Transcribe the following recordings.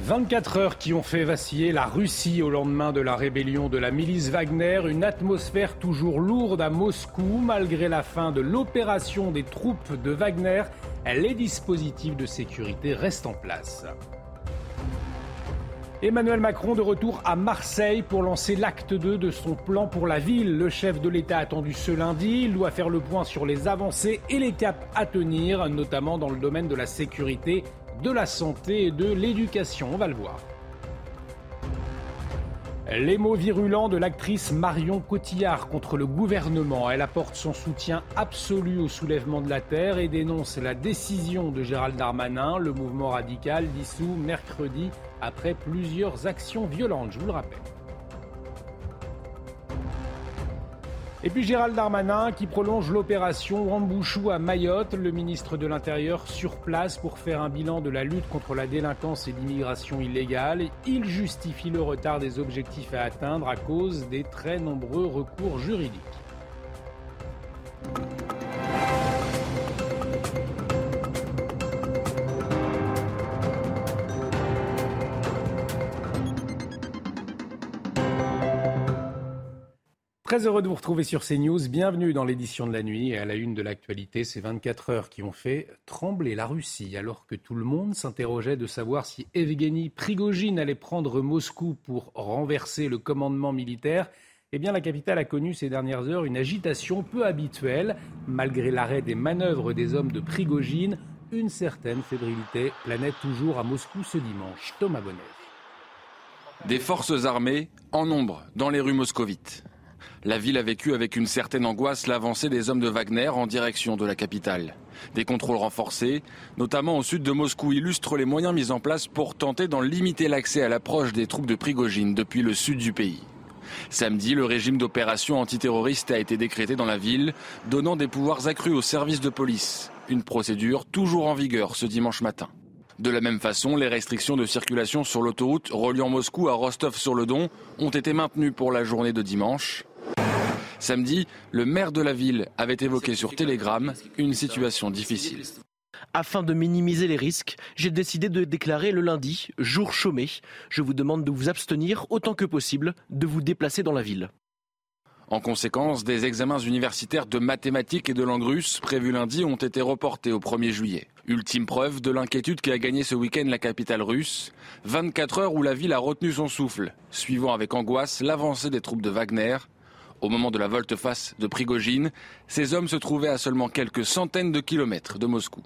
24 heures qui ont fait vaciller la Russie au lendemain de la rébellion de la milice Wagner, une atmosphère toujours lourde à Moscou malgré la fin de l'opération des troupes de Wagner, les dispositifs de sécurité restent en place. Emmanuel Macron de retour à Marseille pour lancer l'acte 2 de son plan pour la ville. Le chef de l'État attendu ce lundi, il doit faire le point sur les avancées et les caps à tenir, notamment dans le domaine de la sécurité de la santé et de l'éducation. On va le voir. Les mots virulents de l'actrice Marion Cotillard contre le gouvernement. Elle apporte son soutien absolu au soulèvement de la Terre et dénonce la décision de Gérald Darmanin. Le mouvement radical dissout mercredi après plusieurs actions violentes, je vous le rappelle. Et puis Gérald Darmanin qui prolonge l'opération Rambouchou à Mayotte, le ministre de l'Intérieur sur place pour faire un bilan de la lutte contre la délinquance et l'immigration illégale. Il justifie le retard des objectifs à atteindre à cause des très nombreux recours juridiques. Très heureux de vous retrouver sur CNews. Bienvenue dans l'édition de la nuit. Et à la une de l'actualité, ces 24 heures qui ont fait trembler la Russie, alors que tout le monde s'interrogeait de savoir si Evgeny Prigogine allait prendre Moscou pour renverser le commandement militaire. Eh bien, la capitale a connu ces dernières heures une agitation peu habituelle. Malgré l'arrêt des manœuvres des hommes de Prigogine, une certaine fébrilité planait toujours à Moscou ce dimanche. Thomas Bonnet. Des forces armées en nombre dans les rues moscovites. La ville a vécu avec une certaine angoisse l'avancée des hommes de Wagner en direction de la capitale. Des contrôles renforcés, notamment au sud de Moscou, illustrent les moyens mis en place pour tenter d'en limiter l'accès à l'approche des troupes de Prigogine depuis le sud du pays. Samedi, le régime d'opération antiterroriste a été décrété dans la ville, donnant des pouvoirs accrus aux services de police. Une procédure toujours en vigueur ce dimanche matin. De la même façon, les restrictions de circulation sur l'autoroute reliant Moscou à Rostov-sur-le-Don ont été maintenues pour la journée de dimanche. Samedi, le maire de la ville avait évoqué sur Telegram une situation difficile. Afin de minimiser les risques, j'ai décidé de déclarer le lundi jour chômé. Je vous demande de vous abstenir autant que possible de vous déplacer dans la ville. En conséquence, des examens universitaires de mathématiques et de langue russe prévus lundi ont été reportés au 1er juillet. Ultime preuve de l'inquiétude qui a gagné ce week-end la capitale russe. 24 heures où la ville a retenu son souffle, suivant avec angoisse l'avancée des troupes de Wagner au moment de la volte-face de Prigogine, ces hommes se trouvaient à seulement quelques centaines de kilomètres de Moscou.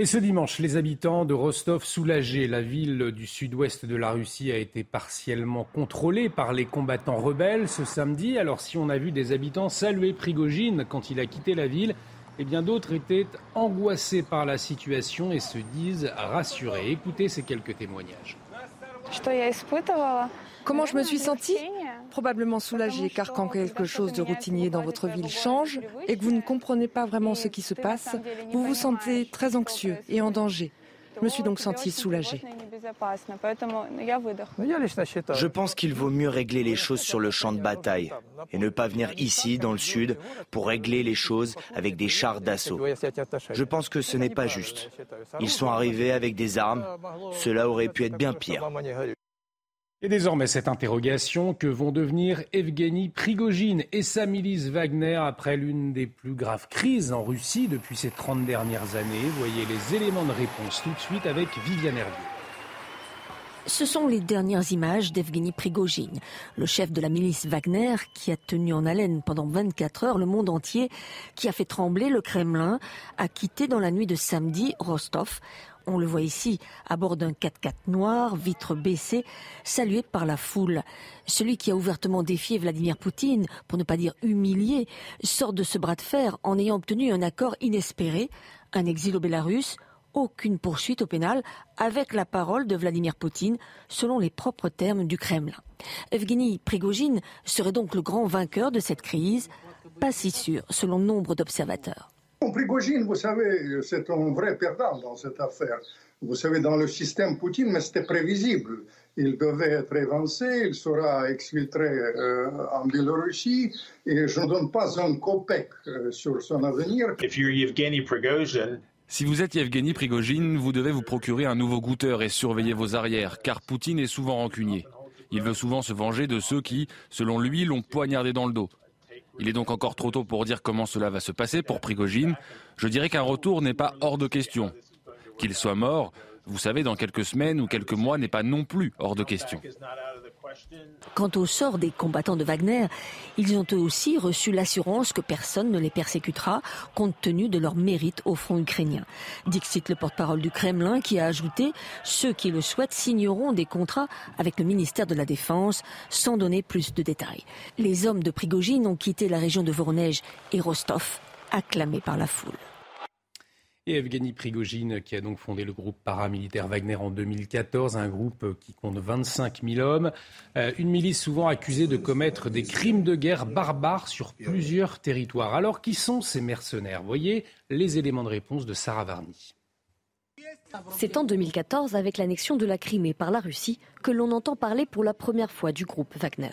Et ce dimanche, les habitants de Rostov soulagés. La ville du sud-ouest de la Russie a été partiellement contrôlée par les combattants rebelles ce samedi. Alors si on a vu des habitants saluer Prigogine quand il a quitté la ville, eh bien d'autres étaient angoissés par la situation et se disent rassurés. Écoutez ces quelques témoignages. Comment je me suis sentie Probablement soulagée, car quand quelque chose de routinier dans votre ville change et que vous ne comprenez pas vraiment ce qui se passe, vous vous sentez très anxieux et en danger. Je me suis donc sentie soulagée. Je pense qu'il vaut mieux régler les choses sur le champ de bataille et ne pas venir ici, dans le sud, pour régler les choses avec des chars d'assaut. Je pense que ce n'est pas juste. Ils sont arrivés avec des armes. Cela aurait pu être bien pire. Et désormais, cette interrogation, que vont devenir Evgeny Prigogine et sa milice Wagner après l'une des plus graves crises en Russie depuis ces 30 dernières années? Voyez les éléments de réponse tout de suite avec Viviane Hervieux. Ce sont les dernières images d'Evgeny Prigogine, le chef de la milice Wagner qui a tenu en haleine pendant 24 heures le monde entier, qui a fait trembler le Kremlin, a quitté dans la nuit de samedi Rostov on le voit ici, à bord d'un 4x4 noir, vitre baissée, salué par la foule. Celui qui a ouvertement défié Vladimir Poutine, pour ne pas dire humilié, sort de ce bras de fer en ayant obtenu un accord inespéré, un exil au Bélarus, aucune poursuite au pénal, avec la parole de Vladimir Poutine, selon les propres termes du Kremlin. Evgeny Prigogine serait donc le grand vainqueur de cette crise, pas si sûr, selon nombre d'observateurs. Prigogine, vous savez, c'est un vrai perdant dans cette affaire. Vous savez, dans le système Poutine, mais c'était prévisible. Il devait être évancé, il sera exfiltré euh, en Biélorussie, et je ne donne pas un copec euh, sur son avenir. If you're Yevgeny Prigozhin, Si vous êtes Yevgeny Prigogine, vous devez vous procurer un nouveau goûteur et surveiller vos arrières, car Poutine est souvent rancunier. Il veut souvent se venger de ceux qui, selon lui, l'ont poignardé dans le dos. Il est donc encore trop tôt pour dire comment cela va se passer pour Prigogine. Je dirais qu'un retour n'est pas hors de question. Qu'il soit mort, vous savez, dans quelques semaines ou quelques mois n'est pas non plus hors de question. Quant au sort des combattants de Wagner, ils ont eux aussi reçu l'assurance que personne ne les persécutera compte tenu de leur mérite au front ukrainien. Dixit, le porte-parole du Kremlin, qui a ajouté ceux qui le souhaitent signeront des contrats avec le ministère de la Défense sans donner plus de détails. Les hommes de Prigogine ont quitté la région de Voronezh et Rostov, acclamés par la foule. Et Evgeny Prigogine, qui a donc fondé le groupe paramilitaire Wagner en 2014, un groupe qui compte 25 000 hommes, euh, une milice souvent accusée de commettre des crimes de guerre barbares sur plusieurs territoires. Alors, qui sont ces mercenaires? Voyez les éléments de réponse de Sarah Varny. C'est en 2014, avec l'annexion de la Crimée par la Russie, que l'on entend parler pour la première fois du groupe Wagner.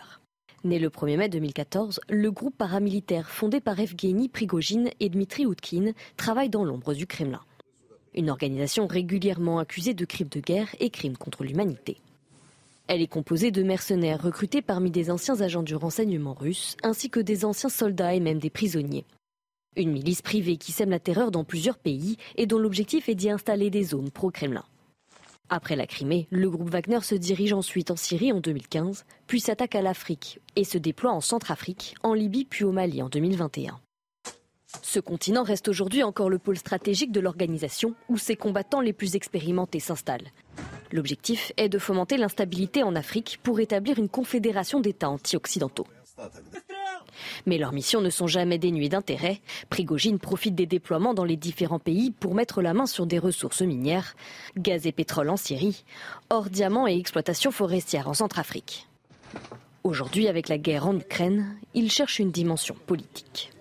Né le 1er mai 2014, le groupe paramilitaire fondé par Evgeny Prigogine et Dmitri Outkin travaille dans l'ombre du Kremlin. Une organisation régulièrement accusée de crimes de guerre et crimes contre l'humanité. Elle est composée de mercenaires recrutés parmi des anciens agents du renseignement russe, ainsi que des anciens soldats et même des prisonniers. Une milice privée qui sème la terreur dans plusieurs pays et dont l'objectif est d'y installer des zones pro-Kremlin. Après la Crimée, le groupe Wagner se dirige ensuite en Syrie en 2015, puis s'attaque à l'Afrique et se déploie en Centrafrique, en Libye puis au Mali en 2021. Ce continent reste aujourd'hui encore le pôle stratégique de l'organisation où ses combattants les plus expérimentés s'installent. L'objectif est de fomenter l'instabilité en Afrique pour établir une confédération d'États anti-occidentaux. Mais leurs missions ne sont jamais dénuées d'intérêt. Prigogine profite des déploiements dans les différents pays pour mettre la main sur des ressources minières, gaz et pétrole en Syrie, or diamants et exploitation forestière en Centrafrique. Aujourd'hui, avec la guerre en Ukraine, il cherche une dimension politique.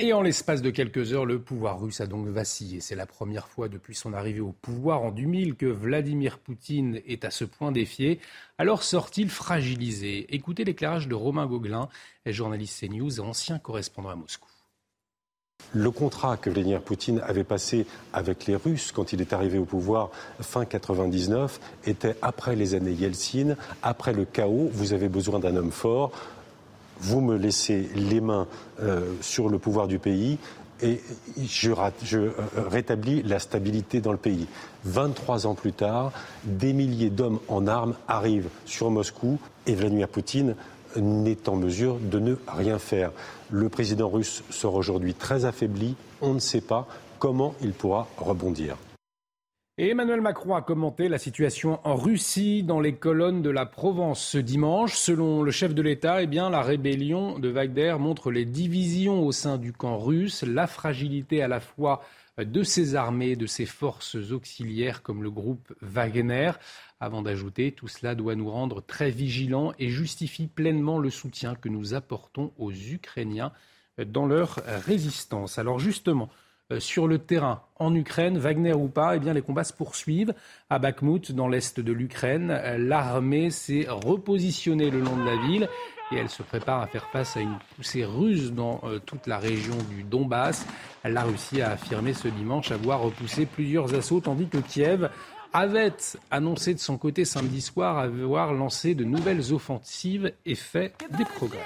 Et en l'espace de quelques heures, le pouvoir russe a donc vacillé. C'est la première fois depuis son arrivée au pouvoir en 2000 que Vladimir Poutine est à ce point défié. Alors sort-il fragilisé? Écoutez l'éclairage de Romain Gauguelin, journaliste CNews et ancien correspondant à Moscou. Le contrat que Vladimir Poutine avait passé avec les Russes quand il est arrivé au pouvoir fin 99 était après les années Yeltsin, après le chaos. Vous avez besoin d'un homme fort vous me laissez les mains euh, sur le pouvoir du pays et je, euh, rétablis la stabilité dans le pays. 23 ans plus tard, des milliers d'hommes en armes arrivent sur Moscou et Vladimir Poutine n'est en mesure de ne rien faire. Le président russe sort aujourd'hui très affaibli. On ne sait pas comment il pourra rebondir. Emmanuel Macron a commenté la situation en Russie dans les colonnes de la Provence ce dimanche. Selon le chef de l'État, eh la rébellion de Wagner montre les divisions au sein du camp russe, la fragilité à la fois de ses armées, de ses forces auxiliaires comme le groupe Wagner. Avant d'ajouter, tout cela doit nous rendre très vigilants et justifie pleinement le soutien que nous apportons aux Ukrainiens dans leur résistance. Alors justement, sur le terrain en Ukraine, Wagner ou pas, eh bien les combats se poursuivent à Bakhmut, dans l'est de l'Ukraine. Euh, l'armée s'est repositionnée le long de la ville et elle se prépare à faire face à une poussée russe dans euh, toute la région du Donbass. La Russie a affirmé ce dimanche avoir repoussé plusieurs assauts, tandis que Kiev avait annoncé de son côté samedi soir avoir lancé de nouvelles offensives et fait des progrès.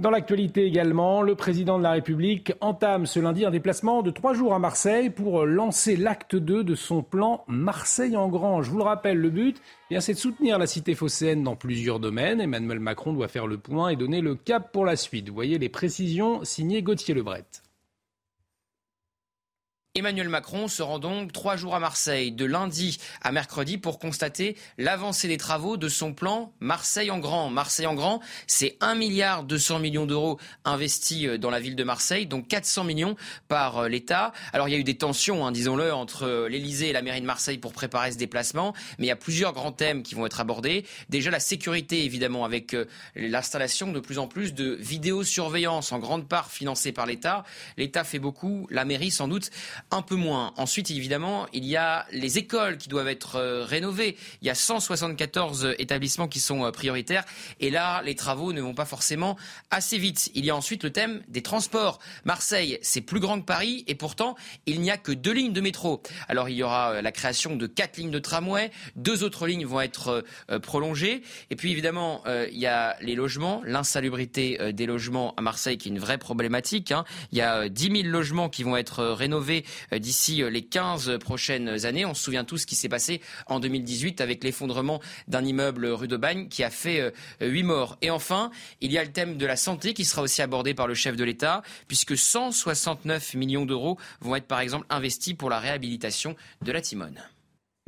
Dans l'actualité également, le président de la République entame ce lundi un déplacement de trois jours à Marseille pour lancer l'acte 2 de son plan Marseille en grand. Je vous le rappelle, le but, eh c'est de soutenir la cité phocéenne dans plusieurs domaines. Emmanuel Macron doit faire le point et donner le cap pour la suite. Vous voyez les précisions signées Gauthier Lebret. Emmanuel Macron se rend donc trois jours à Marseille, de lundi à mercredi, pour constater l'avancée des travaux de son plan Marseille en grand. Marseille en grand, c'est 1 milliard 200 millions d'euros investis euh, dans la ville de Marseille, donc 400 millions par euh, l'État. Alors il y a eu des tensions, hein, disons-le, entre euh, l'Élysée et la mairie de Marseille pour préparer ce déplacement, mais il y a plusieurs grands thèmes qui vont être abordés. Déjà la sécurité, évidemment, avec l'installation de plus en plus de vidéosurveillance, en grande part financée par l'État. L'État fait beaucoup, la mairie sans doute un peu moins. Ensuite, évidemment, il y a les écoles qui doivent être euh, rénovées. Il y a 174 établissements qui sont euh, prioritaires. Et là, les travaux ne vont pas forcément assez vite. Il y a ensuite le thème des transports. Marseille, c'est plus grand que Paris et pourtant, il n'y a que deux lignes de métro. Alors, il y aura euh, la création de quatre lignes de tramway. Deux autres lignes vont être prolongées. Et puis, évidemment, il y a les logements, l'insalubrité des logements à Marseille qui est une vraie problématique. Hein. Il y a 10 000 logements qui vont être rénovés d'ici les 15 prochaines années. On se souvient tous ce qui s'est passé en 2018 avec l'effondrement d'un immeuble rue de Bagne qui a fait 8 morts. Et enfin, il y a le thème de la santé qui sera aussi abordé par le chef de l'État, puisque 169 millions d'euros vont être par exemple investis pour la réhabilitation de la Timone.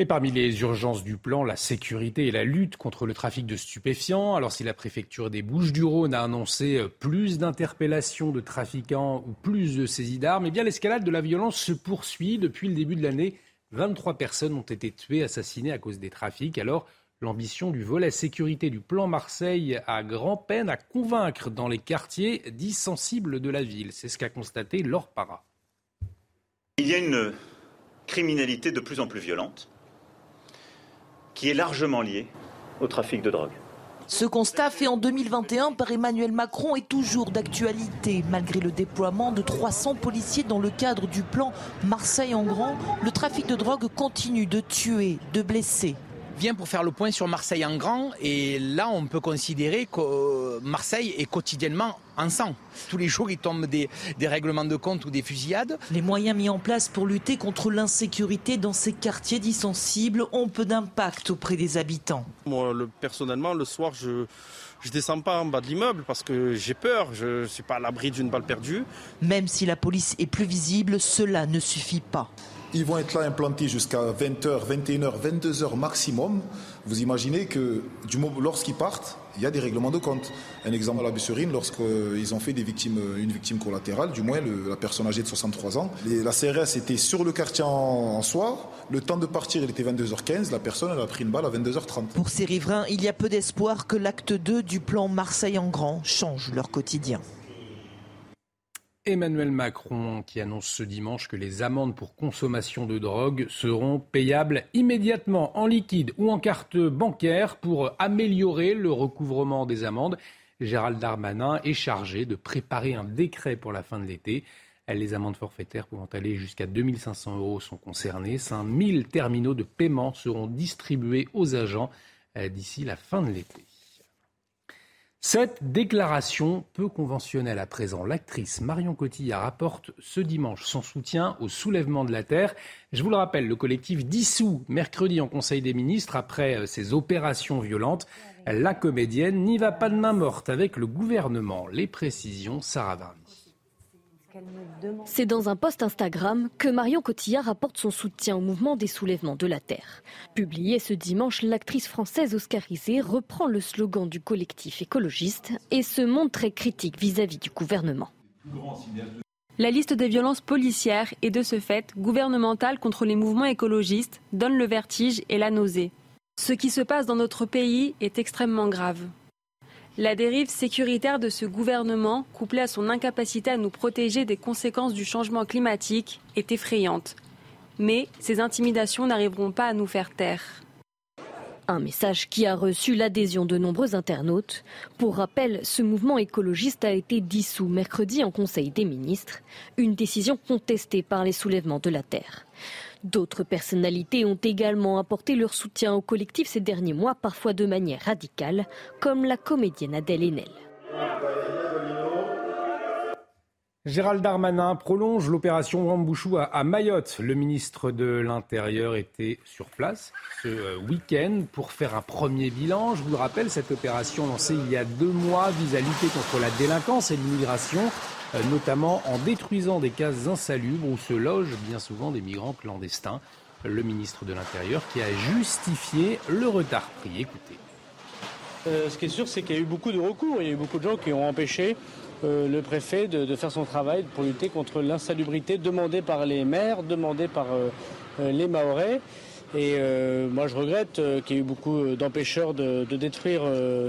Et parmi les urgences du plan, la sécurité et la lutte contre le trafic de stupéfiants. Alors si la préfecture des Bouches-du-Rhône a annoncé euh, plus d'interpellations de trafiquants ou plus de saisies d'armes, eh bien l'escalade de la violence se poursuit depuis le début de l'année. 23 personnes ont été tuées, assassinées à cause des trafics. Alors l'ambition du volet sécurité du plan Marseille a grand peine à convaincre dans les quartiers dits sensibles de la ville. C'est ce qu'a constaté Laure. Il y a une criminalité de plus en plus violente qui est largement lié au trafic de drogue. Ce constat fait en 2021 par Emmanuel Macron est toujours d'actualité. Malgré le déploiement de 300 policiers dans le cadre du plan Marseille en grand, le trafic de drogue continue de tuer, de blesser vient pour faire le point sur Marseille en grand. Et là, on peut considérer que euh, Marseille est quotidiennement en sang. Tous les jours, il tombe des, règlements de compte ou des fusillades. Les moyens mis en place pour lutter contre l'insécurité dans ces quartiers dits sensibles ont peu d'impact auprès des habitants. Moi, personnellement, le soir, je je descends pas en bas de l'immeuble parce que j'ai peur, je ne suis pas à l'abri d'une balle perdue. Même si la police est plus visible, cela ne suffit pas. Ils vont être là implantés jusqu'à 20h, 21h, 22h maximum. Vous imaginez que lorsqu'ils partent, il y a des règlements de compte. Un exemple à la Busserine, lorsqu'ils ont fait des victimes, une victime collatérale, du moins la personne âgée de 63 ans, la CRS était sur le quartier en, soi. Le temps de partir, il était 22h15. La personne, a pris une balle à 22h30. Pour ces riverains, il y a peu d'espoir que l'acte 2 du plan Marseille en grand change leur quotidien. Emmanuel Macron qui annonce ce dimanche que les amendes pour consommation de drogue seront payables immédiatement en liquide ou en carte bancaire pour améliorer le recouvrement des amendes. Gérald Darmanin est chargé de préparer un décret pour la fin de l'été. Les amendes forfaitaires pouvant aller jusqu'à 2500 euros sont concernées. 5000 terminaux de paiement seront distribués aux agents euh, d'ici la fin de l'été. Cette déclaration peu conventionnelle à présent, l'actrice Marion Cotillard apporte ce dimanche son soutien au soulèvement de la Terre. Je vous le rappelle, le collectif dissous mercredi en Conseil des ministres après ces euh, opérations violentes. La comédienne n'y va pas de main morte avec le gouvernement. Les précisions, Sarah Varny. C'est dans un post Instagram que Marion Cotillard apporte son soutien au mouvement des soulèvements de la Terre. Publié ce dimanche, l'actrice française oscarisée reprend le slogan du collectif écologiste et se montre très critique vis-à-vis du gouvernement. La liste des violences policières et de ce fait gouvernementales contre les mouvements écologistes donne le vertige et la nausée. Ce qui se passe dans notre pays est extrêmement grave. La dérive sécuritaire de ce gouvernement, couplée à son incapacité à nous protéger des conséquences du changement climatique, est effrayante. Mais ces intimidations n'arriveront pas à nous faire taire. Un message qui a reçu l'adhésion de nombreux internautes. Pour rappel, ce mouvement écologiste a été dissous mercredi en Conseil des ministres, une décision contestée par les soulèvements de la Terre. D'autres personnalités ont également apporté leur soutien au collectif ces derniers mois, parfois de manière radicale, comme la comédienne Adèle Haenel. Gérald Darmanin prolonge l'opération Wambouchou à Mayotte. Le ministre de l'Intérieur était sur place ce euh, week-end pour faire un premier bilan. Je vous le rappelle, cette opération lancée il y a deux mois vise à lutter contre la délinquance et l'immigration. Euh, notamment en détruisant des cases insalubres où se logent bien souvent des migrants clandestins. Le ministre de l'Intérieur qui a justifié le retard pris. Écoutez. Euh, ce qui est sûr, c'est qu'il y a eu beaucoup de recours. Il y a eu beaucoup de gens qui ont empêché euh, le préfet de, faire son travail pour lutter contre l'insalubrité demandée par les maires, demandée par les Mahorais. Et euh, moi, je regrette euh, qu'il y ait eu beaucoup d'empêcheurs de, détruire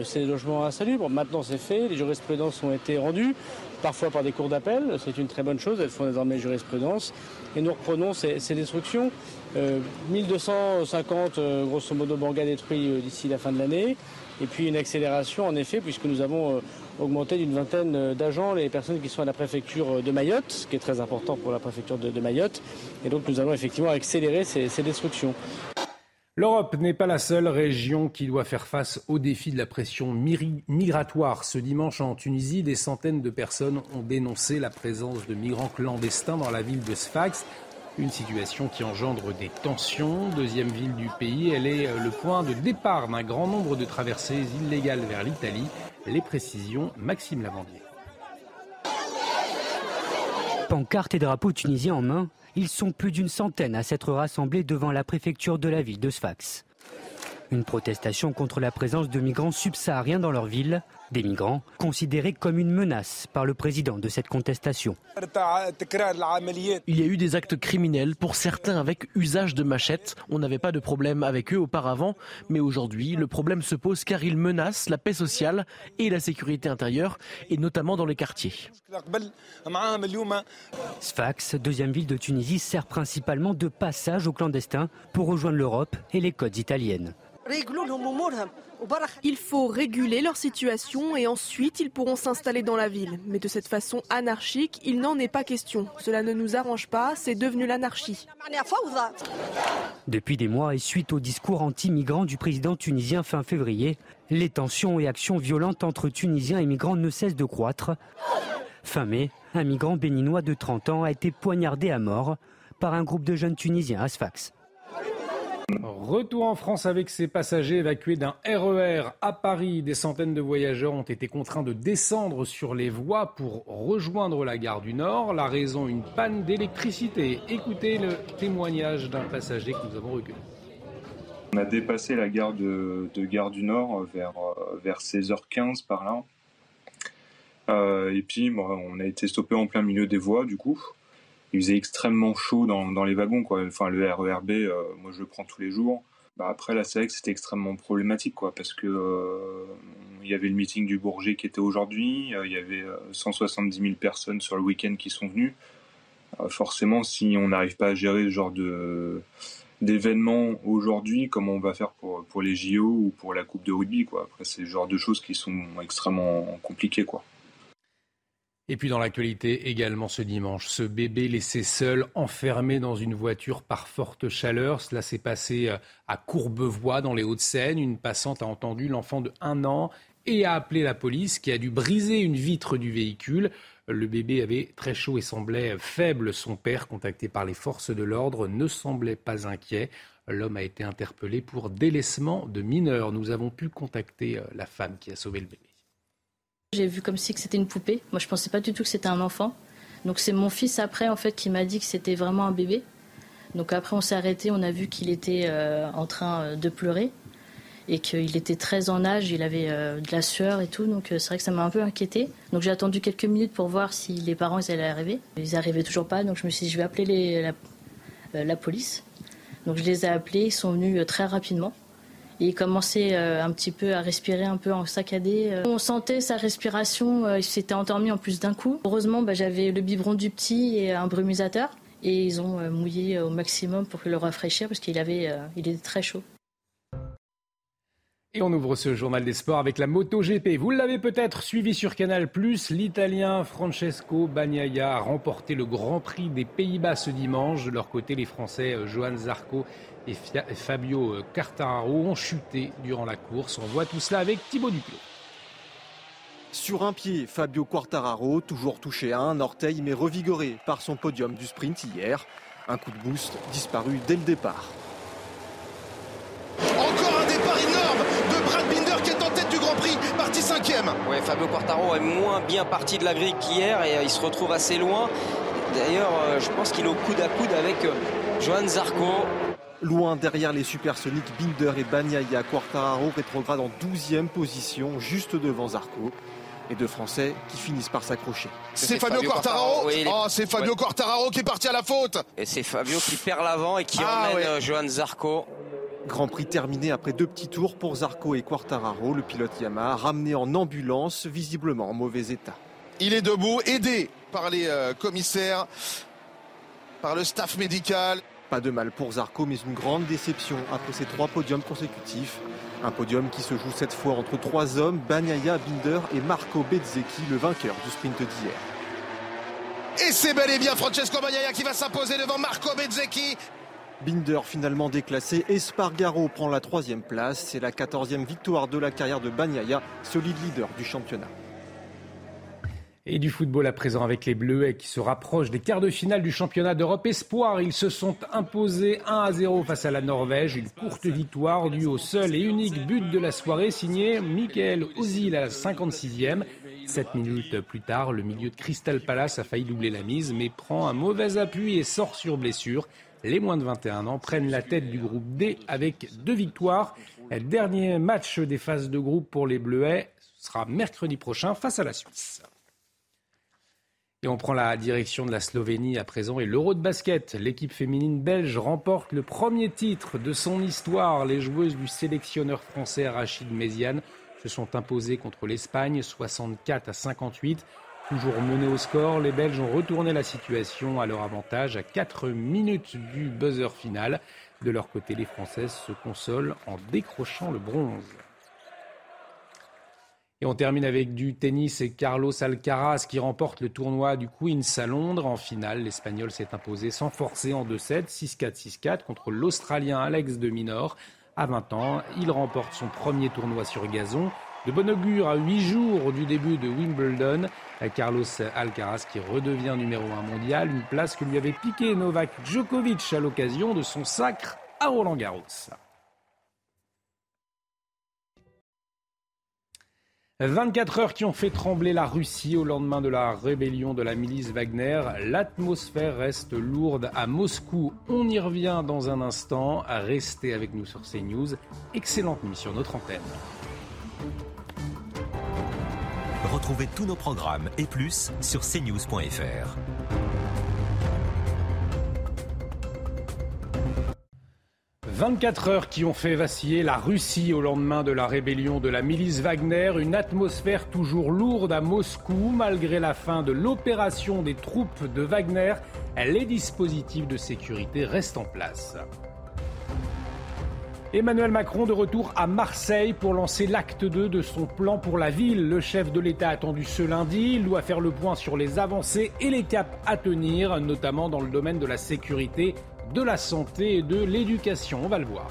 ces logements insalubres. Maintenant, c'est fait. Les jurisprudences ont été rendues, parfois par des cours d'appel. C'est une très bonne chose. Elles font désormais jurisprudence. Et nous reprenons ces, destructions. 1250, grosso modo, bangas détruits d'ici la fin de l'année. Et puis une accélération, en effet, puisque nous avons augmenté d'une vingtaine d'agents les personnes qui sont à la préfecture de Mayotte, ce qui est très important pour la préfecture de, Mayotte. Et donc nous allons effectivement accélérer ces, destructions. L'Europe n'est pas la seule région qui doit faire face au défi de la pression migratoire. Ce dimanche en Tunisie, des centaines de personnes ont dénoncé la présence de migrants clandestins dans la ville de Sfax. Une situation qui engendre des tensions. Deuxième ville du pays, elle est le point de départ d'un grand nombre de traversées illégales vers l'Italie. Les précisions, Maxime Lavandier. Pancartes et drapeaux tunisiens en main, ils sont plus d'une centaine à s'être rassemblés devant la préfecture de la ville de Sfax. Une protestation contre la présence de migrants subsahariens dans leur ville, des migrants considérés comme une menace par le président de cette contestation. Il y a eu des actes criminels, pour certains avec usage de machettes. On n'avait pas de problème avec eux auparavant, mais aujourd'hui, le problème se pose car ils menacent la paix sociale et la sécurité intérieure, et notamment dans les quartiers. Sfax, deuxième ville de Tunisie, sert principalement de passage aux clandestins pour rejoindre l'Europe et les côtes italiennes. Il faut réguler leur situation et ensuite ils pourront s'installer dans la ville. Mais de cette façon anarchique, il n'en est pas question. Cela ne nous arrange pas, c'est devenu l'anarchie. Depuis des mois et suite au discours anti-migrants du président tunisien fin février, les tensions et actions violentes entre Tunisiens et migrants ne cessent de croître. Fin mai, un migrant béninois de 30 ans a été poignardé à mort par un groupe de jeunes Tunisiens à Sfax. Retour en France avec ces passagers évacués d'un RER e à Paris. Des centaines de voyageurs ont été contraints de descendre sur les voies pour rejoindre la gare du Nord. La raison, une panne d'électricité. Écoutez le témoignage d'un passager que nous avons recueilli. On a dépassé la gare de, Gare du Nord vers, vers 16h15 par là. Euh, et puis, on a été stoppé en plein milieu des voies, du coup il faisait extrêmement chaud dans, les wagons. Quoi. Enfin, le RERB, euh, moi je le prends tous les jours. Bah, après, là, c'est c'était extrêmement problématique, quoi, parce que euh, il y avait le meeting du Bourget qui était aujourd'hui, euh, il y avait 170 000 personnes sur le week-end qui sont venues. forcément, si on n'arrive pas à gérer ce genre de d'événements aujourd'hui, comment on va faire pour, pour les JO ou pour la Coupe de rugby, quoi? Après, c'est le genre de choses qui sont extrêmement compliquées, quoi. Et puis dans l'actualité également ce dimanche, ce bébé laissé seul, enfermé dans une voiture par forte chaleur. Cela s'est passé euh, à Courbevoie dans les Hauts-de-Seine. Une passante a entendu l'enfant de 1 an et a appelé la police qui a dû briser une vitre du véhicule. Le bébé avait très chaud et semblait faible. Son père, contacté par les forces de l'ordre, ne semblait pas inquiet. L'homme a été interpellé pour délaissement de mineurs. Nous avons pu contacter euh, la femme qui a sauvé le bébé. J'ai vu comme si c'était une poupée. Moi, je pensais pas du tout que c'était un enfant. Donc c'est mon fils après en fait qui m'a dit que c'était vraiment un bébé. Donc après on s'est arrêté, on a vu qu'il était euh, en train euh, de pleurer et qu'il était très en âge, il avait euh, de la sueur et tout. Donc c'est vrai que ça m'a un peu inquiété. Donc j'ai attendu quelques minutes pour voir si les parents ils allaient arriver. Ils n'arrivaient toujours pas, donc je me suis dit je vais appeler la, police. Donc je les ai appelés, ils sont venus très rapidement il commençait euh, un petit peu à respirer un peu en saccadé. Euh. On sentait sa respiration, euh, il s'était endormi en plus d'un coup. Heureusement, bah, j'avais le biberon du petit et un brumisateur. Et ils ont mouillé au maximum pour le rafraîchir parce qu'il avait, il était très chaud. Et on ouvre ce journal des sports avec la MotoGP. Vous l'avez peut-être suivi sur Canal+, l'Italien Francesco Bagnaia a remporté le Grand Prix des Pays-Bas ce dimanche. De leur côté, les Français Johan Zarco et Fabio euh, Quartararo ont chuté durant la course. On voit tout cela avec Thibaut Duclos. Sur un pied, Fabio Quartararo, toujours touché à un orteil mais revigoré par son podium du sprint hier. Un coup de boost disparu dès le départ. Encore cinquième. Ouais, Fabio Quartararo est moins bien parti de la grille qu'hier et euh, il se retrouve assez loin. D'ailleurs, euh, je pense qu'il est au coude à coude avec Johan Zarco. Loin derrière les supersoniques Binder et Bagnaia, Quartararo rétrograde en 12e position, juste devant Zarco. et deux Français qui finissent par s'accrocher. C'est Fabio, Quartararo, Oh, c'est Fabio Quartararo qui est parti à la faute Et c'est Fabio qui perd l'avant et qui ah, emmène euh, Johan Zarco. Grand Prix terminé après deux petits tours pour Zarco et Quartararo, le pilote Yamaha ramené en ambulance, visiblement en mauvais état. Il est debout, aidé par les euh, commissaires, par le staff médical. Pas de mal pour Zarco, mais une grande déception après ses trois podiums consécutifs. Un podium qui se joue cette fois entre trois hommes, Banyaya, Binder et Marco Bezzecchi, le vainqueur du sprint d'hier. Et c'est bel et bien Francesco Bagnaia qui va s'imposer devant Marco Bezzecchi. Binder finalement déclassé, Espargaro prend la troisième place. C'est la quatorzième victoire de la carrière de Bagnaia, solide leader du championnat. Et du football à présent avec les Bleuets qui se rapprochent des quarts de finale du championnat d'Europe Espoir. Ils se sont imposés 1 à 0 face à la Norvège. Une courte victoire due au seul et unique but de la soirée signé Michael Ozil à la 56e. Sept minutes plus tard, le milieu de Crystal Palace a failli doubler la mise mais prend un mauvais appui et sort sur blessure. Les moins de 21 ans prennent la tête du groupe D avec deux victoires. Dernier match des phases de groupe pour les Bleuets sera mercredi prochain face à la Suisse. Et on prend la direction de la Slovénie à présent et l'Euro de basket. L'équipe féminine belge remporte le premier titre de son histoire. Les joueuses du sélectionneur français Rachid Méziane se sont imposées contre l'Espagne 64 à 58. Toujours menées au score, les Belges ont retourné la situation à leur avantage à 4 minutes du buzzer final. De leur côté, les Françaises se consolent en décrochant le bronze. Et on termine avec du tennis et Carlos Alcaraz qui remporte le tournoi du Queens à Londres. En finale, l'Espagnol s'est imposé sans forcer en 2-7, 6-4, 6-4 contre l'Australien Alex de Minor. À 20 ans, il remporte son premier tournoi sur gazon. De bon augure à 8 jours du début de Wimbledon, Carlos Alcaraz qui redevient numéro 1 mondial, une place que lui avait piqué Novak Djokovic à l'occasion de son sacre à Roland Garros. 24 heures qui ont fait trembler la Russie au lendemain de la rébellion de la milice Wagner. L'atmosphère reste lourde à Moscou. On y revient dans un instant. Restez avec nous sur CNews. Excellente sur notre antenne. Retrouvez tous nos programmes et plus sur cnews.fr. 24 heures qui ont fait vaciller la Russie au lendemain de la rébellion de la milice Wagner, une atmosphère toujours lourde à Moscou malgré la fin de l'opération des troupes de Wagner, les dispositifs de sécurité restent en place. Emmanuel Macron de retour à Marseille pour lancer l'acte 2 de son plan pour la ville. Le chef de l'État attendu ce lundi, il doit faire le point sur les avancées et les caps à tenir, notamment dans le domaine de la sécurité de la santé et de l'éducation. On va le voir.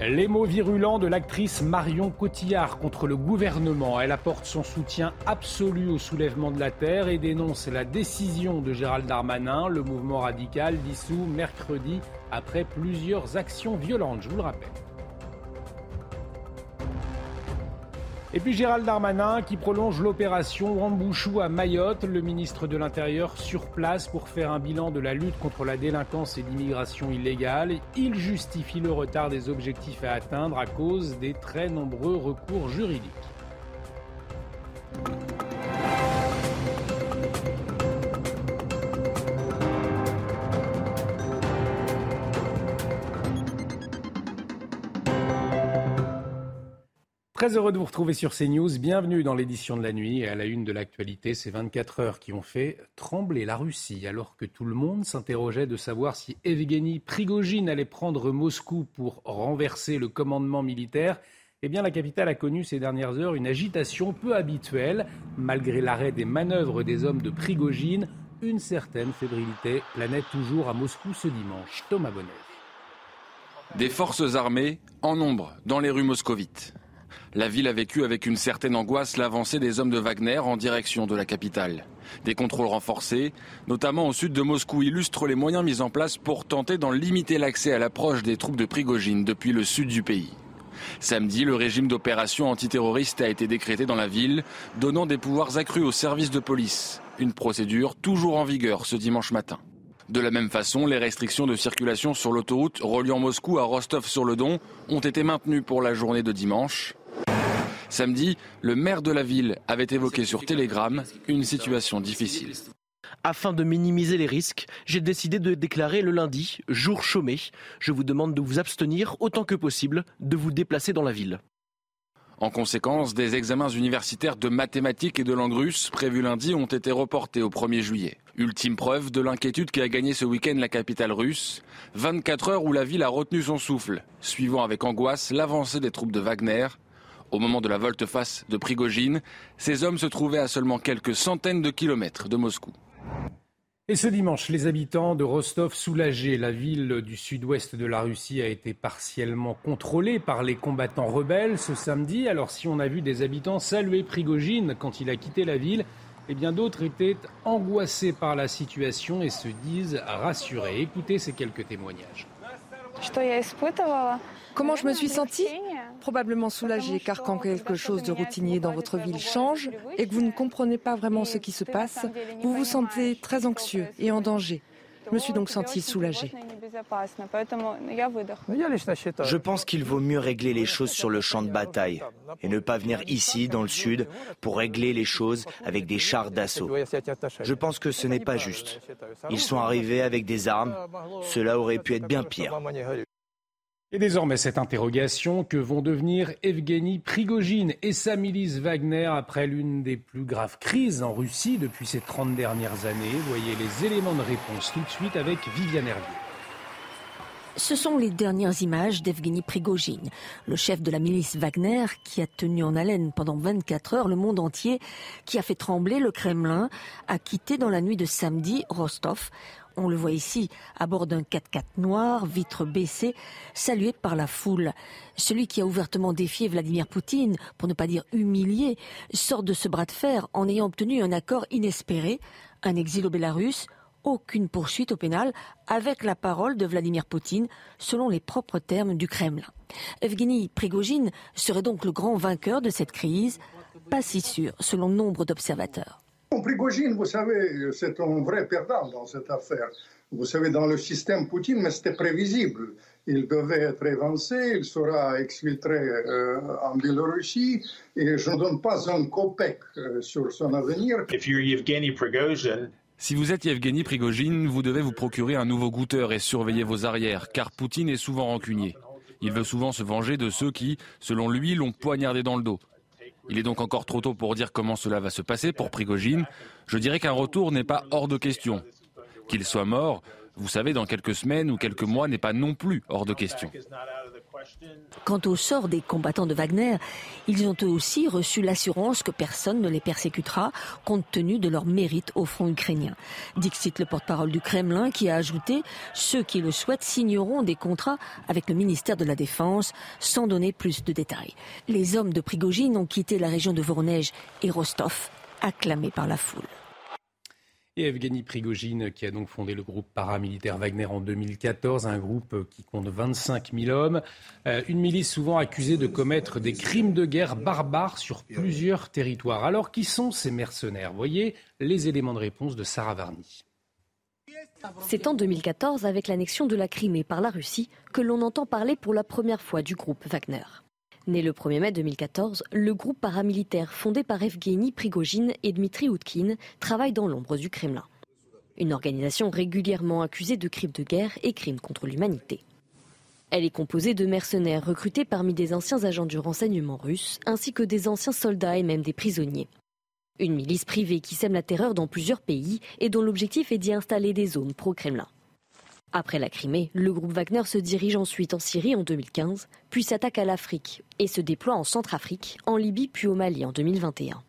Les mots virulents de l'actrice Marion Cotillard contre le gouvernement. Elle apporte son soutien absolu au soulèvement de la Terre et dénonce la décision de Gérald Darmanin, le mouvement radical dissous mercredi après plusieurs actions violentes, je vous le rappelle. Et puis Gérald Darmanin qui prolonge l'opération Wambouchou à Mayotte, le ministre de l'Intérieur sur place pour faire un bilan de la lutte contre la délinquance et l'immigration illégale. Il justifie le retard des objectifs à atteindre à cause des très nombreux recours juridiques. Très heureux de vous retrouver sur CNews. Bienvenue dans l'édition de la nuit. Et à la une de l'actualité, ces 24 heures qui ont fait trembler la Russie, alors que tout le monde s'interrogeait de savoir si Evgeny Prigogine allait prendre Moscou pour renverser le commandement militaire. Eh bien, la capitale a connu ces dernières heures une agitation peu habituelle. Malgré l'arrêt des manœuvres des hommes de Prigogine, une certaine fébrilité planait toujours à Moscou ce dimanche. Thomas Bonnet. Des forces armées en nombre dans les rues moscovites. La ville a vécu avec une certaine angoisse l'avancée des hommes de Wagner en direction de la capitale. Des contrôles renforcés, notamment au sud de Moscou, illustrent les moyens mis en place pour tenter d'en limiter l'accès à l'approche des troupes de Prigogine depuis le sud du pays. Samedi, le régime d'opération antiterroriste a été décrété dans la ville, donnant des pouvoirs accrus aux services de police. Une procédure toujours en vigueur ce dimanche matin. De la même façon, les restrictions de circulation sur l'autoroute reliant Moscou à Rostov-sur-le-Don ont été maintenues pour la journée de dimanche. Samedi, le maire de la ville avait évoqué sur Telegram une situation difficile. Afin de minimiser les risques, j'ai décidé de déclarer le lundi jour chômé. Je vous demande de vous abstenir autant que possible de vous déplacer dans la ville. En conséquence, des examens universitaires de mathématiques et de langue russe prévus lundi ont été reportés au 1er juillet. Ultime preuve de l'inquiétude qui a gagné ce week-end la capitale russe. 24 heures où la ville a retenu son souffle, suivant avec angoisse l'avancée des troupes de Wagner. Au moment de la volte-face de Prigogine, ces hommes se trouvaient à seulement quelques centaines de kilomètres de Moscou. Et ce dimanche, les habitants de Rostov soulagés. La ville du sud-ouest de la Russie a été partiellement contrôlée par les combattants rebelles ce samedi. Alors si on a vu des habitants saluer Prigogine quand il a quitté la ville, eh bien d'autres étaient angoissés par la situation et se disent rassurés. Écoutez ces quelques témoignages. Comment je me suis sentie Probablement soulagée, car quand quelque chose de routinier dans votre ville change et que vous ne comprenez pas vraiment ce qui se passe, vous vous sentez très anxieux et en danger. Je me suis donc sentie soulagée. Je pense qu'il vaut mieux régler les choses sur le champ de bataille et ne pas venir ici, dans le sud, pour régler les choses avec des chars d'assaut. Je pense que ce n'est pas juste. Ils sont arrivés avec des armes. Cela aurait pu être bien pire. Et désormais, cette interrogation, que vont devenir Evgeny Prigogine et sa milice Wagner après l'une des plus graves crises en Russie depuis ces 30 dernières années? Voyez les éléments de réponse tout de suite avec Viviane Hervier. Ce sont les dernières images d'Evgeny Prigogine, le chef de la milice Wagner qui a tenu en haleine pendant 24 heures le monde entier, qui a fait trembler le Kremlin, a quitté dans la nuit de samedi Rostov on le voit ici, à bord d'un 4x4 noir, vitre baissée, salué par la foule. Celui qui a ouvertement défié Vladimir Poutine, pour ne pas dire humilié, sort de ce bras de fer en ayant obtenu un accord inespéré, un exil au Bélarus, aucune poursuite au pénal, avec la parole de Vladimir Poutine, selon les propres termes du Kremlin. Evgeny Prigogine serait donc le grand vainqueur de cette crise, pas si sûr, selon nombre d'observateurs. Prigogine, vous savez, c'est un vrai perdant dans cette affaire. Vous savez, dans le système Poutine, mais c'était prévisible. Il devait être évancé, il sera exfiltré euh, en Biélorussie, et je ne donne pas un copec euh, sur son avenir. Si vous êtes Yevgeny Prigogine, vous devez vous procurer un nouveau goûteur et surveiller vos arrières, car Poutine est souvent rancunier. Il veut souvent se venger de ceux qui, selon lui, l'ont poignardé dans le dos. Il est donc encore trop tôt pour dire comment cela va se passer pour Prigogine. Je dirais qu'un retour n'est pas hors de question. Qu'il soit mort, vous savez, dans quelques semaines ou quelques mois n'est pas non plus hors de question. Quant au sort des combattants de Wagner, ils ont eux aussi reçu l'assurance que personne ne les persécutera compte tenu de leur mérite au front ukrainien. Dixit, le porte-parole du Kremlin, qui a ajouté ceux qui le souhaitent signeront des contrats avec le ministère de la Défense sans donner plus de détails. Les hommes de Prigogine ont quitté la région de Voronezh et Rostov, acclamés par la foule. Evgeny Prigogine, qui a donc fondé le groupe paramilitaire Wagner en 2014, un groupe qui compte 25 000 hommes, euh, une milice souvent accusée de commettre des crimes de guerre barbares sur plusieurs territoires. Alors, qui sont ces mercenaires? Voyez les éléments de réponse de Sarah Varny. C'est en 2014, avec l'annexion de la Crimée par la Russie, que l'on entend parler pour la première fois du groupe Wagner. Né le 1er mai 2014, le groupe paramilitaire fondé par Evgeny Prigogine et Dmitri Outkin travaille dans l'ombre du Kremlin. Une organisation régulièrement accusée de crimes de guerre et crimes contre l'humanité. Elle est composée de mercenaires recrutés parmi des anciens agents du renseignement russe, ainsi que des anciens soldats et même des prisonniers. Une milice privée qui sème la terreur dans plusieurs pays et dont l'objectif est d'y installer des zones pro-Kremlin. Après la Crimée, le groupe Wagner se dirige ensuite en Syrie en 2015, puis s'attaque à l'Afrique et se déploie en Centrafrique, en Libye puis au Mali en 2021.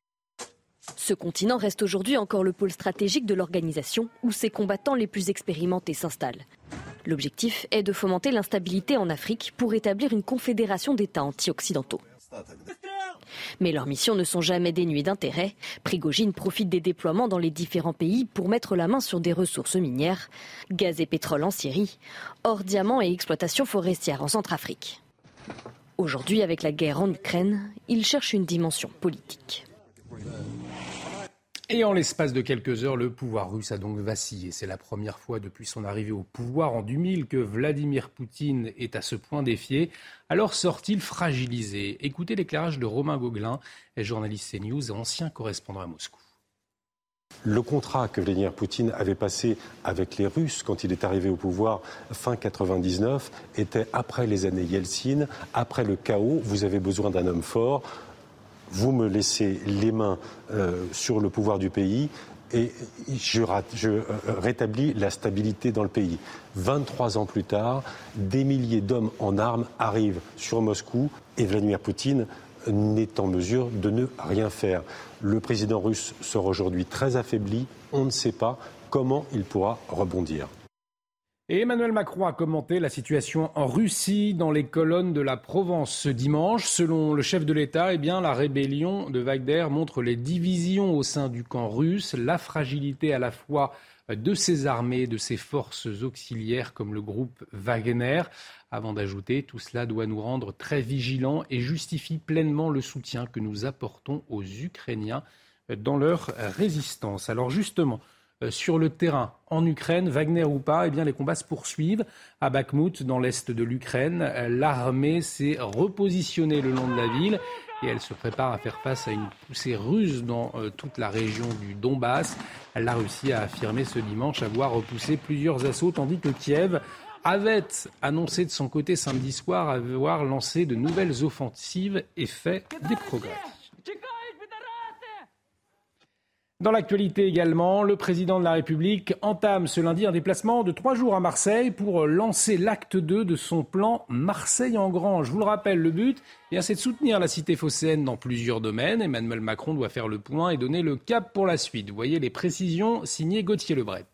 Ce continent reste aujourd'hui encore le pôle stratégique de l'organisation où ses combattants les plus expérimentés s'installent. L'objectif est de fomenter l'instabilité en Afrique pour établir une confédération d'États anti-occidentaux. Mais leurs missions ne sont jamais dénuées d'intérêt. Prigogine profite des déploiements dans les différents pays pour mettre la main sur des ressources minières, gaz et pétrole en Syrie, or diamants et exploitation forestière en Centrafrique. Aujourd'hui, avec la guerre en Ukraine, il cherche une dimension politique. Et en l'espace de quelques heures, le pouvoir russe a donc vacillé. C'est la première fois depuis son arrivée au pouvoir en 2000 que Vladimir Poutine est à ce point défié. Alors sort-il fragilisé? Écoutez l'éclairage de Romain Gauguelin, journaliste CNews et ancien correspondant à Moscou. Le contrat que Vladimir Poutine avait passé avec les Russes quand il est arrivé au pouvoir fin 99 était après les années Yeltsin, après le chaos. Vous avez besoin d'un homme fort vous me laissez les mains euh, sur le pouvoir du pays et je, euh, rétablis la stabilité dans le pays. 23 ans plus tard, des milliers d'hommes en armes arrivent sur Moscou et Vladimir Poutine n'est en mesure de ne rien faire. Le président russe sort aujourd'hui très affaibli. On ne sait pas comment il pourra rebondir. Emmanuel Macron a commenté la situation en Russie dans les colonnes de la Provence ce dimanche. Selon le chef de l'État, eh la rébellion de Wagner montre les divisions au sein du camp russe, la fragilité à la fois de ses armées, de ses forces auxiliaires comme le groupe Wagner. Avant d'ajouter, tout cela doit nous rendre très vigilants et justifie pleinement le soutien que nous apportons aux Ukrainiens dans leur résistance. Alors justement, sur le terrain en Ukraine, Wagner ou pas, eh bien les combats se poursuivent à Bakhmut, dans l'est de l'Ukraine. Euh, l'armée s'est repositionnée le long de la ville et elle se prépare à faire face à une poussée russe dans euh, toute la région du Donbass. La Russie a affirmé ce dimanche avoir repoussé plusieurs assauts, tandis que Kiev avait annoncé de son côté samedi soir avoir lancé de nouvelles offensives et fait des progrès. Dans l'actualité également, le président de la République entame ce lundi un déplacement de trois jours à Marseille pour lancer l'acte 2 de son plan Marseille en grand. Je vous le rappelle, le but, c'est de soutenir la cité phocéenne dans plusieurs domaines. Emmanuel Macron doit faire le point et donner le cap pour la suite. Voyez les précisions signées Gauthier Lebret.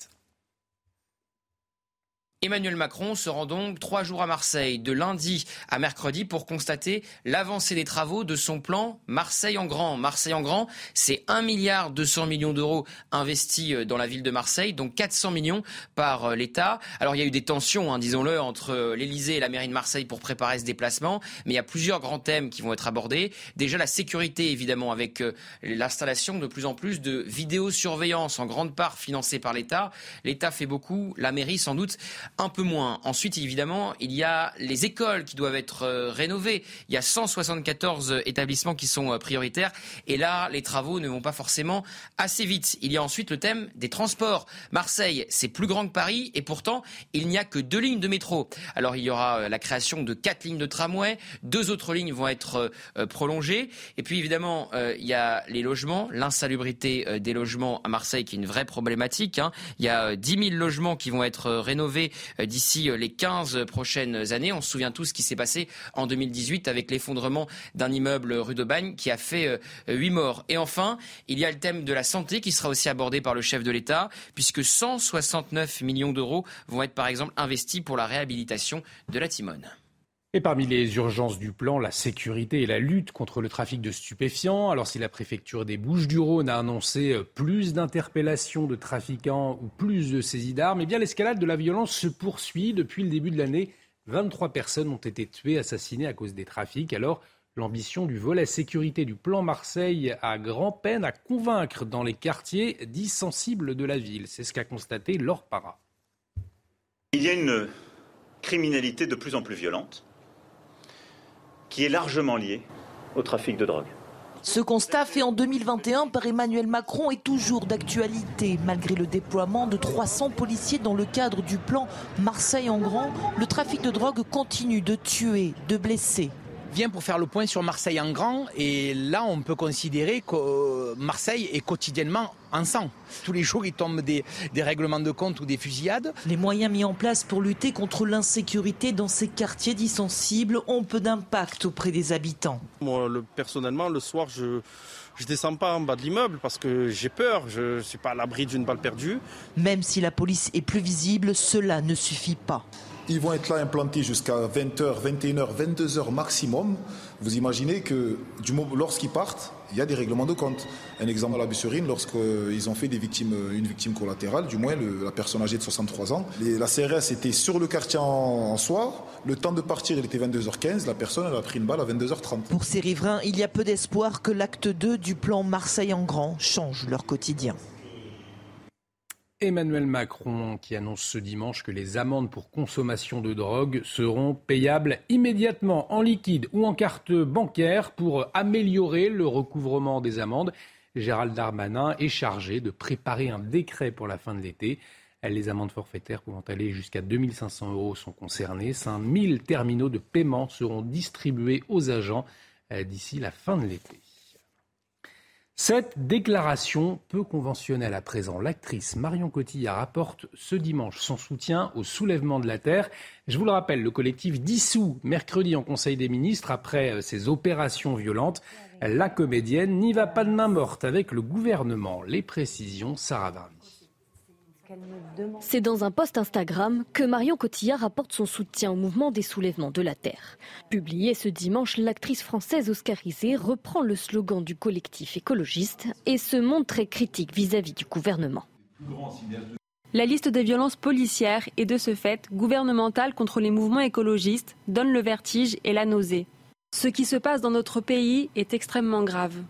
Emmanuel Macron se rend donc trois jours à Marseille, de lundi à mercredi, pour constater l'avancée des travaux de son plan Marseille en grand. Marseille en grand, c'est 1 milliard 200 millions d'euros investis euh, dans la ville de Marseille, donc 400 millions par euh, l'État. Alors il y a eu des tensions, hein, disons-le, entre euh, l'Élysée et la mairie de Marseille pour préparer ce déplacement, mais il y a plusieurs grands thèmes qui vont être abordés. Déjà la sécurité, évidemment, avec l'installation de plus en plus de vidéosurveillance, en grande part financée par l'État. L'État fait beaucoup, la mairie sans doute un peu moins. Ensuite, évidemment, il y a les écoles qui doivent être euh, rénovées. Il y a 174 établissements qui sont euh, prioritaires. Et là, les travaux ne vont pas forcément assez vite. Il y a ensuite le thème des transports. Marseille, c'est plus grand que Paris et pourtant, il n'y a que deux lignes de métro. Alors, il y aura euh, la création de quatre lignes de tramway. Deux autres lignes vont être prolongées. Et puis, évidemment, il y a les logements, l'insalubrité des logements à Marseille qui est une vraie problématique. Hein. Il y a 10 000 logements qui vont être rénovés d'ici euh, les 15 prochaines années. On se souvient tous ce qui s'est passé en 2018 avec l'effondrement d'un immeuble rue de Bagne qui a fait 8 euh, morts. Et enfin, il y a le thème de la santé qui sera aussi abordé par le chef de l'État puisque 169 millions d'euros vont être par exemple investis pour la réhabilitation de la Timone. Et parmi les urgences du plan, la sécurité et la lutte contre le trafic de stupéfiants. Alors si la préfecture des Bouches-du-Rhône a annoncé euh, plus d'interpellations de trafiquants ou plus de saisies d'armes, eh bien l'escalade de la violence se poursuit depuis le début de l'année. 23 personnes ont été tuées, assassinées à cause des trafics. Alors l'ambition du volet sécurité du plan Marseille a grand peine à convaincre dans les quartiers dits sensibles de la ville. C'est ce qu'a constaté Laure Para. Il y a une criminalité de plus en plus violente qui est largement lié au trafic de drogue. Ce constat fait en 2021 par Emmanuel Macron est toujours d'actualité. Malgré le déploiement de 300 policiers dans le cadre du plan Marseille en grand, le trafic de drogue continue de tuer, de blesser vient pour faire le point sur Marseille en grand. Et là, on peut considérer que euh, Marseille est quotidiennement en sang. Tous les jours, il tombe des, règlements de compte ou des fusillades. Les moyens mis en place pour lutter contre l'insécurité dans ces quartiers dits sensibles ont peu d'impact auprès des habitants. Moi, personnellement, le soir, je je descends pas en bas de l'immeuble parce que j'ai peur, je ne suis pas à l'abri d'une balle perdue. Même si la police est plus visible, cela ne suffit pas. Ils vont être là implantés jusqu'à 20h, 21h, 22h maximum. Vous imaginez que lorsqu'ils partent, il y a des règlements de compte. Un exemple à la Busserine, lorsqu'ils ont fait des victimes, une victime collatérale, du moins la personne âgée de 63 ans, la CRS était sur le quartier en, soi. Le temps de partir, il était 22h15. La personne, elle a pris une balle à 22h30. Pour ces riverains, il y a peu d'espoir que l'acte 2 du plan Marseille en grand change leur quotidien. Emmanuel Macron qui annonce ce dimanche que les amendes pour consommation de drogue seront payables immédiatement en liquide ou en carte bancaire pour améliorer le recouvrement des amendes. Gérald Darmanin est chargé de préparer un décret pour la fin de l'été. Les amendes forfaitaires pouvant aller jusqu'à 2500 euros sont concernées. 5000 terminaux de paiement seront distribués aux agents euh, d'ici la fin de l'été. Cette déclaration peu conventionnelle à présent, l'actrice Marion Cotillard apporte ce dimanche son soutien au soulèvement de la Terre. Je vous le rappelle, le collectif dissous mercredi en Conseil des ministres après ces euh, opérations violentes. La comédienne n'y va pas de main morte avec le gouvernement. Les précisions, Sarah Varni. C'est dans un post Instagram que Marion Cotillard apporte son soutien au mouvement des soulèvements de la Terre. Publié ce dimanche, l'actrice française oscarisée reprend le slogan du collectif écologiste et se montre très critique vis-à-vis du gouvernement. La liste des violences policières et de ce fait gouvernementales contre les mouvements écologistes donne le vertige et la nausée. Ce qui se passe dans notre pays est extrêmement grave.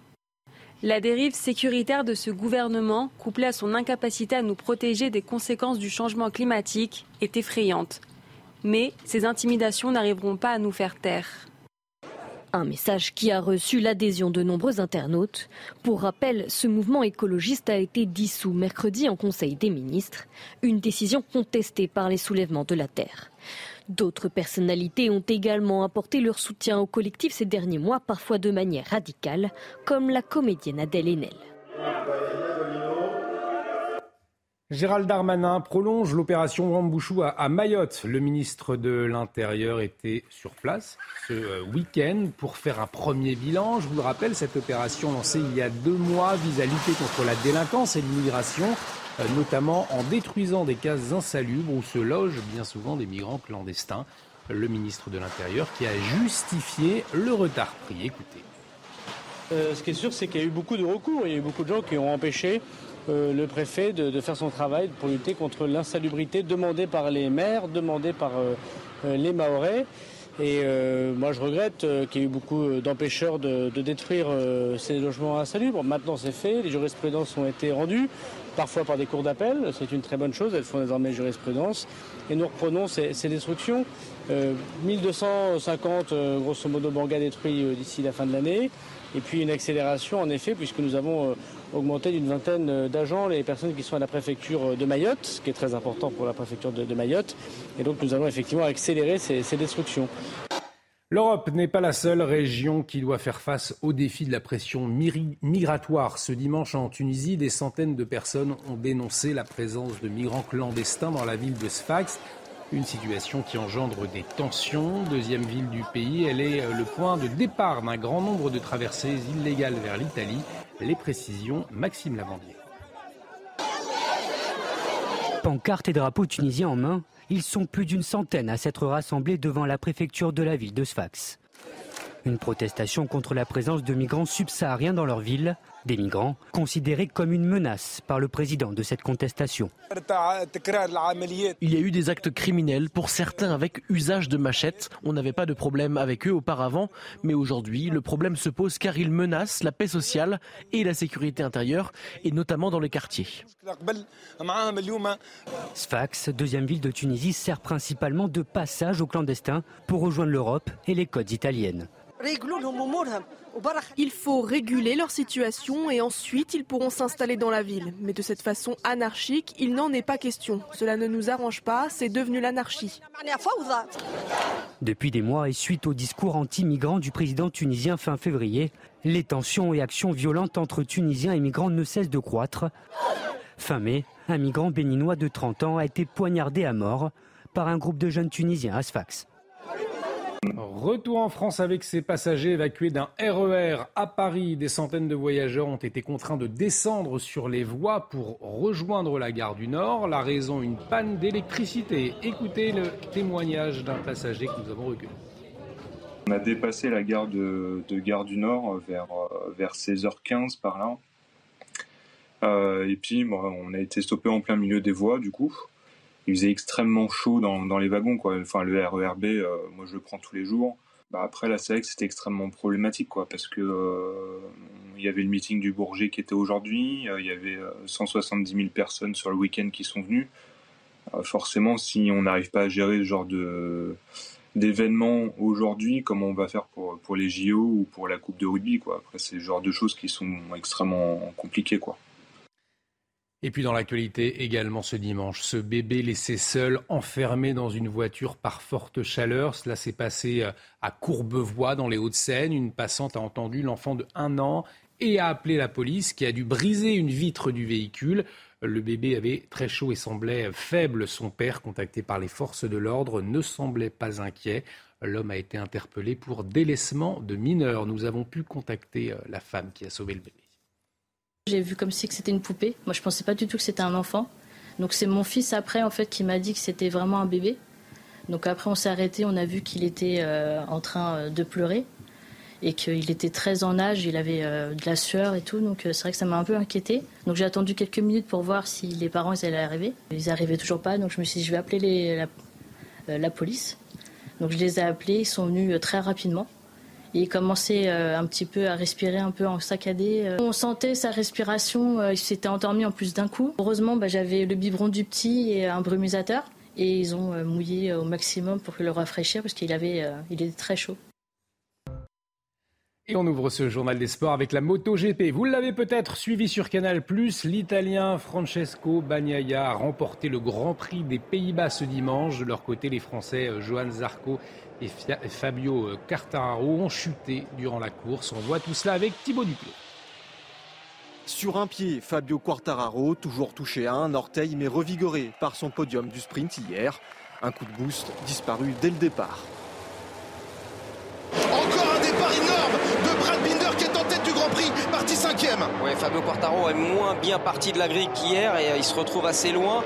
La dérive sécuritaire de ce gouvernement, couplée à son incapacité à nous protéger des conséquences du changement climatique, est effrayante. Mais ces intimidations n'arriveront pas à nous faire taire. Un message qui a reçu l'adhésion de nombreux internautes. Pour rappel, ce mouvement écologiste a été dissous mercredi en Conseil des ministres, une décision contestée par les soulèvements de la Terre. D'autres personnalités ont également apporté leur soutien au collectif ces derniers mois, parfois de manière radicale, comme la comédienne Adèle Haenel. Gérald Darmanin prolonge l'opération Wambouchou à, Mayotte. Le ministre de l'Intérieur était sur place ce euh, week-end pour faire un premier bilan. Je vous le rappelle, cette opération lancée il y a deux mois vise à lutter contre la délinquance et l'immigration. Euh, notamment en détruisant des cases insalubres où se logent bien souvent des migrants clandestins. Le ministre de l'Intérieur qui a justifié le retard pris. Écoutez. Euh, ce qui est sûr, c'est qu'il y a eu beaucoup de recours. Il y a eu beaucoup de gens qui ont empêché euh, le préfet de, faire son travail pour lutter contre l'insalubrité demandée par les maires, demandée par les Mahorais. Et moi, je regrette qu'il y ait eu beaucoup d'empêcheurs de, détruire ces logements insalubres. Maintenant, c'est fait, les jurisprudences ont été rendues parfois par des cours d'appel. C'est une très bonne chose, elles font désormais jurisprudence. Et nous reprenons ces, destructions. 1250 euh, euh, grosso modo bangas détruits euh, d'ici la fin de l'année. Et puis une accélération en effet, puisque nous avons augmenté d'une vingtaine d'agents les personnes qui sont à la préfecture de Mayotte, ce qui est très important pour la préfecture de, Mayotte. Et donc nous allons effectivement accélérer ces destructions. L'Europe n'est pas la seule région qui doit faire face au défi de la pression migratoire. Ce dimanche en Tunisie, des centaines de personnes ont dénoncé la présence de migrants clandestins dans la ville de Sfax. Une situation qui engendre des tensions. Deuxième ville du pays, elle est le point de départ d'un grand nombre de traversées illégales vers l'Italie. Les précisions, Maxime Lavandier. Pancartes et drapeaux tunisiens en main, ils sont plus d'une centaine à s'être rassemblés devant la préfecture de la ville de Sfax. Une protestation contre la présence de migrants subsahariens dans leur ville, des migrants considérés comme une menace par le président de cette contestation. Il y a eu des actes criminels, pour certains avec usage de machettes. On n'avait pas de problème avec eux auparavant, mais aujourd'hui, le problème se pose car ils menacent la paix sociale et la sécurité intérieure, et notamment dans les quartiers. Sfax, deuxième ville de Tunisie, sert principalement de passage aux clandestins pour rejoindre l'Europe et les côtes italiennes. Il faut réguler leur situation et ensuite ils pourront s'installer dans la ville. Mais de cette façon anarchique, il n'en est pas question. Cela ne nous arrange pas, c'est devenu l'anarchie. Depuis des mois et suite au discours anti-migrants du président tunisien fin février, les tensions et actions violentes entre Tunisiens et migrants ne cessent de croître. Fin mai, un migrant béninois de 30 ans a été poignardé à mort par un groupe de jeunes Tunisiens à Sfax. Retour en France avec ces passagers évacués d'un RER à Paris. Des centaines de voyageurs ont été contraints de descendre sur les voies pour rejoindre la gare du Nord. La raison, une panne d'électricité. Écoutez le témoignage d'un passager que nous avons recueilli. On a dépassé la gare de, Gare du Nord vers, vers 16h15 par là. Euh, et puis, on a été stoppé en plein milieu des voies, du coup il faisait extrêmement chaud dans, les wagons, quoi. Enfin, le RERB, euh, moi je le prends tous les jours. Bah, après, là, c'est vrai que c'était extrêmement problématique, quoi, parce que euh, y avait le meeting du Bourget qui était aujourd'hui, euh, il y avait 170 000 personnes sur le week-end qui sont venues. forcément, si on n'arrive pas à gérer ce genre de d'événements aujourd'hui, comment on va faire pour, pour les JO ou pour la Coupe de rugby, quoi? Après, c'est le genre de choses qui sont extrêmement compliquées, quoi. Et puis dans l'actualité également ce dimanche, ce bébé laissé seul, enfermé dans une voiture par forte chaleur. Cela s'est passé euh, à Courbevoie dans les Hauts-de-Seine. Une passante a entendu l'enfant de 1 an et a appelé la police qui a dû briser une vitre du véhicule. Le bébé avait très chaud et semblait faible. Son père, contacté par les forces de l'ordre, ne semblait pas inquiet. L'homme a été interpellé pour délaissement de mineurs. Nous avons pu contacter euh, la femme qui a sauvé le bébé. J'ai vu comme si c'était une poupée. Moi, je pensais pas du tout que c'était un enfant. Donc c'est mon fils après en fait qui m'a dit que c'était vraiment un bébé. Donc après on s'est arrêté, on a vu qu'il était euh, en train euh, de pleurer et qu'il était très en âge, il avait euh, de la sueur et tout. Donc c'est vrai que ça m'a un peu inquiété. Donc j'ai attendu quelques minutes pour voir si les parents ils allaient arriver. Ils n'arrivaient toujours pas, donc je me suis dit je vais appeler la police. Donc je les ai appelés, ils sont venus très rapidement il commençait euh, un petit peu à respirer un peu en saccadé. Euh. On sentait sa respiration, euh, il s'était endormi en plus d'un coup. Heureusement, bah, j'avais le biberon du petit et un brumisateur. Et ils ont mouillé au maximum pour le rafraîchir parce qu'il avait, il était très chaud. Et on ouvre ce journal des sports avec la MotoGP. Vous l'avez peut-être suivi sur Canal+, l'Italien Francesco Bagnaia a remporté le Grand Prix des Pays-Bas ce dimanche. De leur côté, les Français Johan Zarco et Fabio Quartararo ont chuté durant la course. On voit tout cela avec Thibaut Duclos. Sur un pied, Fabio Quartararo, toujours touché à un orteil mais revigoré par son podium du sprint hier. Un coup de boost disparu dès le départ. Encore un départ énorme de Brad Binder qui est en tête du Grand Prix, parti cinquième. Ouais, Fabio Quartararo est moins bien parti de la grille qu'hier et euh, il se retrouve assez loin.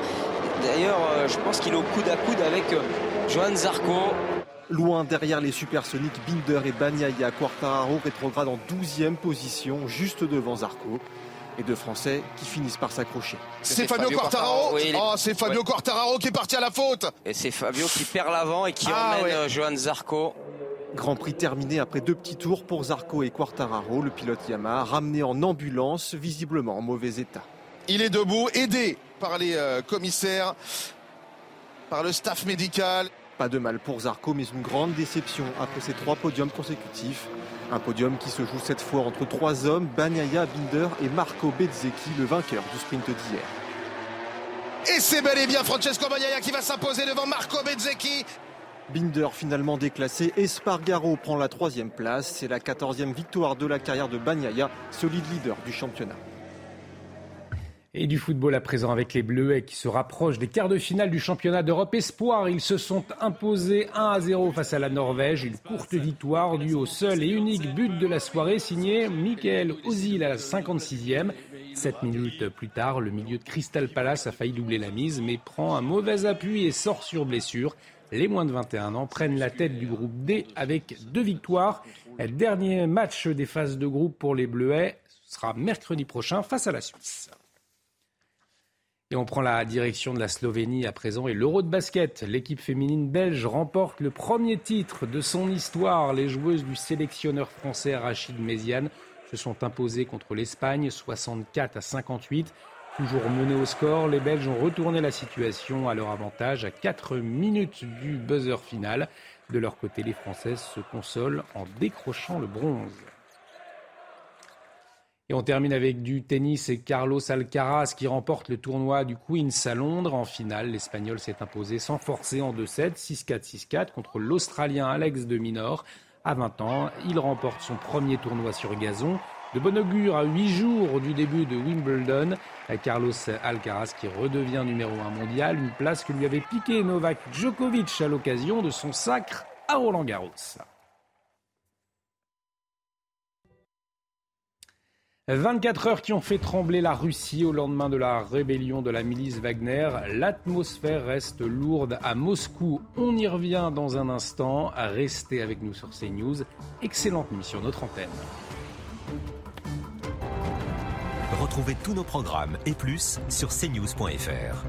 D'ailleurs, euh, je pense qu'il est au coude à coude avec euh, Johan Zarco. Loin derrière les supersoniques Binder et Bagnaia, Quartararo rétrograde en 12e position, juste devant Zarco. Et deux Français qui finissent par s'accrocher. C'est Fabio, Quartararo, Oh, c'est Fabio Quartararo qui est parti à la faute Et c'est Fabio qui perd l'avant et qui ah, emmène euh, Johan Zarco. Grand Prix terminé après deux petits tours pour Zarco et Quartararo, le pilote Yamaha ramené en ambulance, visiblement en mauvais état. Il est debout, aidé par les euh, commissaires, par le staff médical. Pas de mal pour Zarco, mais une grande déception après ses trois podiums consécutifs. Un podium qui se joue cette fois entre trois hommes, Banyaya Binder et Marco Bezzecchi, le vainqueur du sprint d'hier. Et c'est bel et bien Francesco Bagnaia qui va s'imposer devant Marco Bezzecchi. Binder finalement déclassé, Espargaro prend la troisième place. C'est la quatorzième victoire de la carrière de Bagnaia, solide leader du championnat. Et du football à présent avec les Bleuets qui se rapprochent des quarts de finale du championnat d'Europe Espoir. Ils se sont imposés 1 à 0 face à la Norvège. Une courte victoire due au seul et unique but de la soirée signé Michael Ozil à la 56e. Sept minutes plus tard, le milieu de Crystal Palace a failli doubler la mise mais prend un mauvais appui et sort sur blessure. Les moins de 21 ans prennent la tête du groupe D avec deux victoires. Dernier match des phases de groupe pour les Bleuets sera mercredi prochain face à la Suisse. Et on prend la direction de la Slovénie à présent et l'Euro de basket. L'équipe féminine belge remporte le premier titre de son histoire. Les joueuses du sélectionneur français Rachid Méziane se sont imposées contre l'Espagne 64 à 58. Toujours menées au score, les Belges ont retourné la situation à leur avantage à 4 minutes du buzzer final. De leur côté, les Françaises se consolent en décrochant le bronze. Et on termine avec du tennis et Carlos Alcaraz qui remporte le tournoi du Queens à Londres. En finale, l'Espagnol s'est imposé sans forcer en 2-7, 6-4, 6-4 contre l'Australien Alex de Minor. À 20 ans, il remporte son premier tournoi sur gazon. De bon augure à 8 jours du début de Wimbledon, Carlos Alcaraz qui redevient numéro 1 mondial, une place que lui avait piqué Novak Djokovic à l'occasion de son sacre à Roland Garros. 24 heures qui ont fait trembler la Russie au lendemain de la rébellion de la milice Wagner. L'atmosphère reste lourde à Moscou. On y revient dans un instant. Restez avec nous sur CNews. Excellente nuit sur notre antenne. Retrouvez tous nos programmes et plus sur cnews.fr.